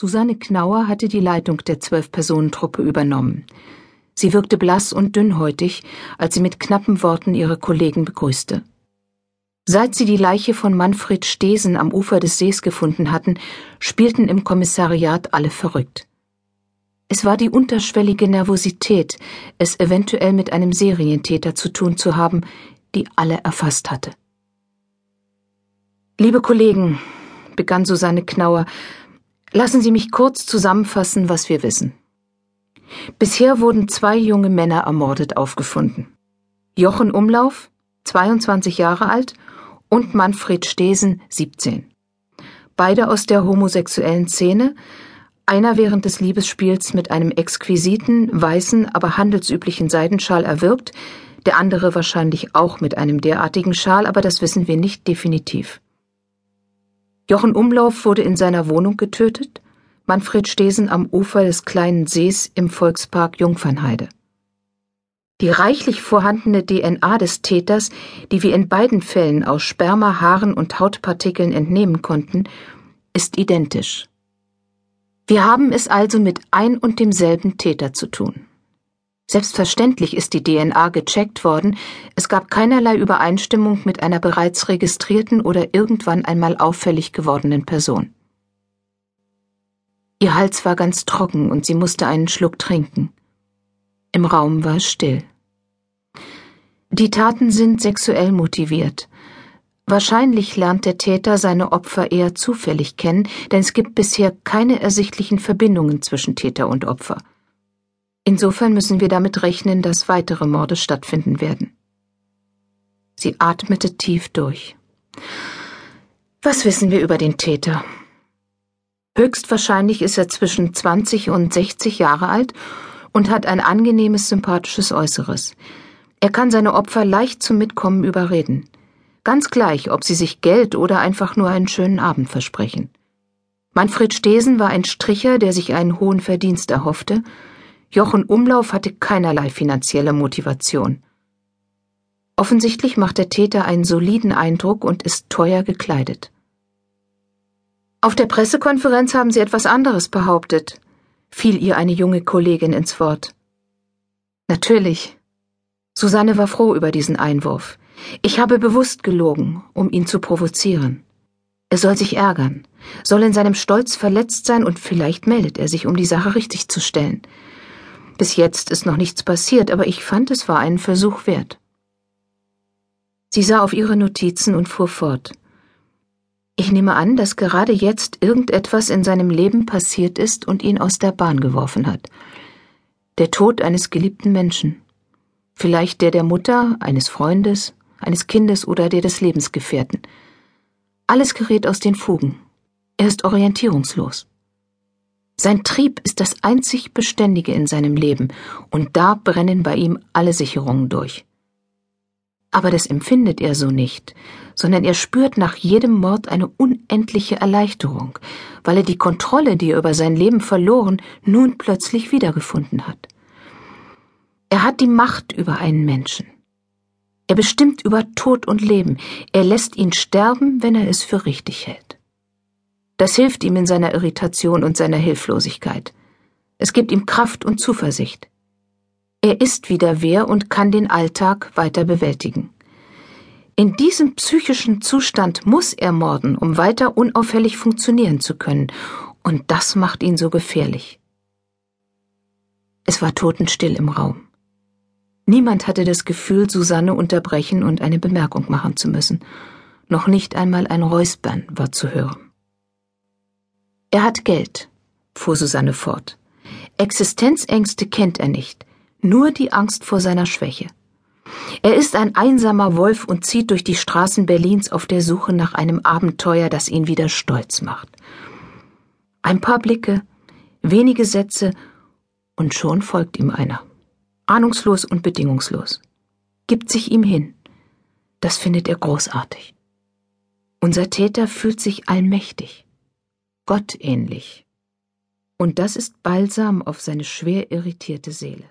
Susanne Knauer hatte die Leitung der Zwölf-Personen-Truppe übernommen. Sie wirkte blass und dünnhäutig, als sie mit knappen Worten ihre Kollegen begrüßte. Seit sie die Leiche von Manfred Stesen am Ufer des Sees gefunden hatten, spielten im Kommissariat alle verrückt. Es war die unterschwellige Nervosität, es eventuell mit einem Serientäter zu tun zu haben, die alle erfasst hatte. Liebe Kollegen, begann Susanne Knauer, Lassen Sie mich kurz zusammenfassen, was wir wissen. Bisher wurden zwei junge Männer ermordet aufgefunden. Jochen Umlauf, 22 Jahre alt, und Manfred Stesen, 17. Beide aus der homosexuellen Szene, einer während des Liebesspiels mit einem exquisiten, weißen, aber handelsüblichen Seidenschal erwirbt, der andere wahrscheinlich auch mit einem derartigen Schal, aber das wissen wir nicht definitiv. Jochen Umlauf wurde in seiner Wohnung getötet, Manfred Stesen am Ufer des kleinen Sees im Volkspark Jungfernheide. Die reichlich vorhandene DNA des Täters, die wir in beiden Fällen aus Sperma, Haaren und Hautpartikeln entnehmen konnten, ist identisch. Wir haben es also mit ein und demselben Täter zu tun. Selbstverständlich ist die DNA gecheckt worden, es gab keinerlei Übereinstimmung mit einer bereits registrierten oder irgendwann einmal auffällig gewordenen Person. Ihr Hals war ganz trocken und sie musste einen Schluck trinken. Im Raum war es still. Die Taten sind sexuell motiviert. Wahrscheinlich lernt der Täter seine Opfer eher zufällig kennen, denn es gibt bisher keine ersichtlichen Verbindungen zwischen Täter und Opfer. Insofern müssen wir damit rechnen, dass weitere Morde stattfinden werden. Sie atmete tief durch. Was wissen wir über den Täter? Höchstwahrscheinlich ist er zwischen 20 und 60 Jahre alt und hat ein angenehmes, sympathisches Äußeres. Er kann seine Opfer leicht zum Mitkommen überreden. Ganz gleich, ob sie sich Geld oder einfach nur einen schönen Abend versprechen. Manfred Stesen war ein Stricher, der sich einen hohen Verdienst erhoffte Jochen Umlauf hatte keinerlei finanzielle Motivation. Offensichtlich macht der Täter einen soliden Eindruck und ist teuer gekleidet. Auf der Pressekonferenz haben Sie etwas anderes behauptet, fiel ihr eine junge Kollegin ins Wort. Natürlich. Susanne war froh über diesen Einwurf. Ich habe bewusst gelogen, um ihn zu provozieren. Er soll sich ärgern, soll in seinem Stolz verletzt sein und vielleicht meldet er sich, um die Sache richtig zu stellen. Bis jetzt ist noch nichts passiert, aber ich fand, es war einen Versuch wert. Sie sah auf ihre Notizen und fuhr fort. Ich nehme an, dass gerade jetzt irgendetwas in seinem Leben passiert ist und ihn aus der Bahn geworfen hat. Der Tod eines geliebten Menschen. Vielleicht der der Mutter, eines Freundes, eines Kindes oder der des Lebensgefährten. Alles gerät aus den Fugen. Er ist orientierungslos. Sein Trieb ist das einzig Beständige in seinem Leben, und da brennen bei ihm alle Sicherungen durch. Aber das empfindet er so nicht, sondern er spürt nach jedem Mord eine unendliche Erleichterung, weil er die Kontrolle, die er über sein Leben verloren, nun plötzlich wiedergefunden hat. Er hat die Macht über einen Menschen. Er bestimmt über Tod und Leben, er lässt ihn sterben, wenn er es für richtig hält. Das hilft ihm in seiner Irritation und seiner Hilflosigkeit. Es gibt ihm Kraft und Zuversicht. Er ist wieder wer und kann den Alltag weiter bewältigen. In diesem psychischen Zustand muss er morden, um weiter unauffällig funktionieren zu können, und das macht ihn so gefährlich. Es war totenstill im Raum. Niemand hatte das Gefühl, Susanne unterbrechen und eine Bemerkung machen zu müssen. Noch nicht einmal ein Räuspern war zu hören. Er hat Geld, fuhr Susanne fort. Existenzängste kennt er nicht, nur die Angst vor seiner Schwäche. Er ist ein einsamer Wolf und zieht durch die Straßen Berlins auf der Suche nach einem Abenteuer, das ihn wieder stolz macht. Ein paar Blicke, wenige Sätze, und schon folgt ihm einer. Ahnungslos und bedingungslos. Gibt sich ihm hin. Das findet er großartig. Unser Täter fühlt sich allmächtig gottähnlich. Und das ist Balsam auf seine schwer irritierte Seele.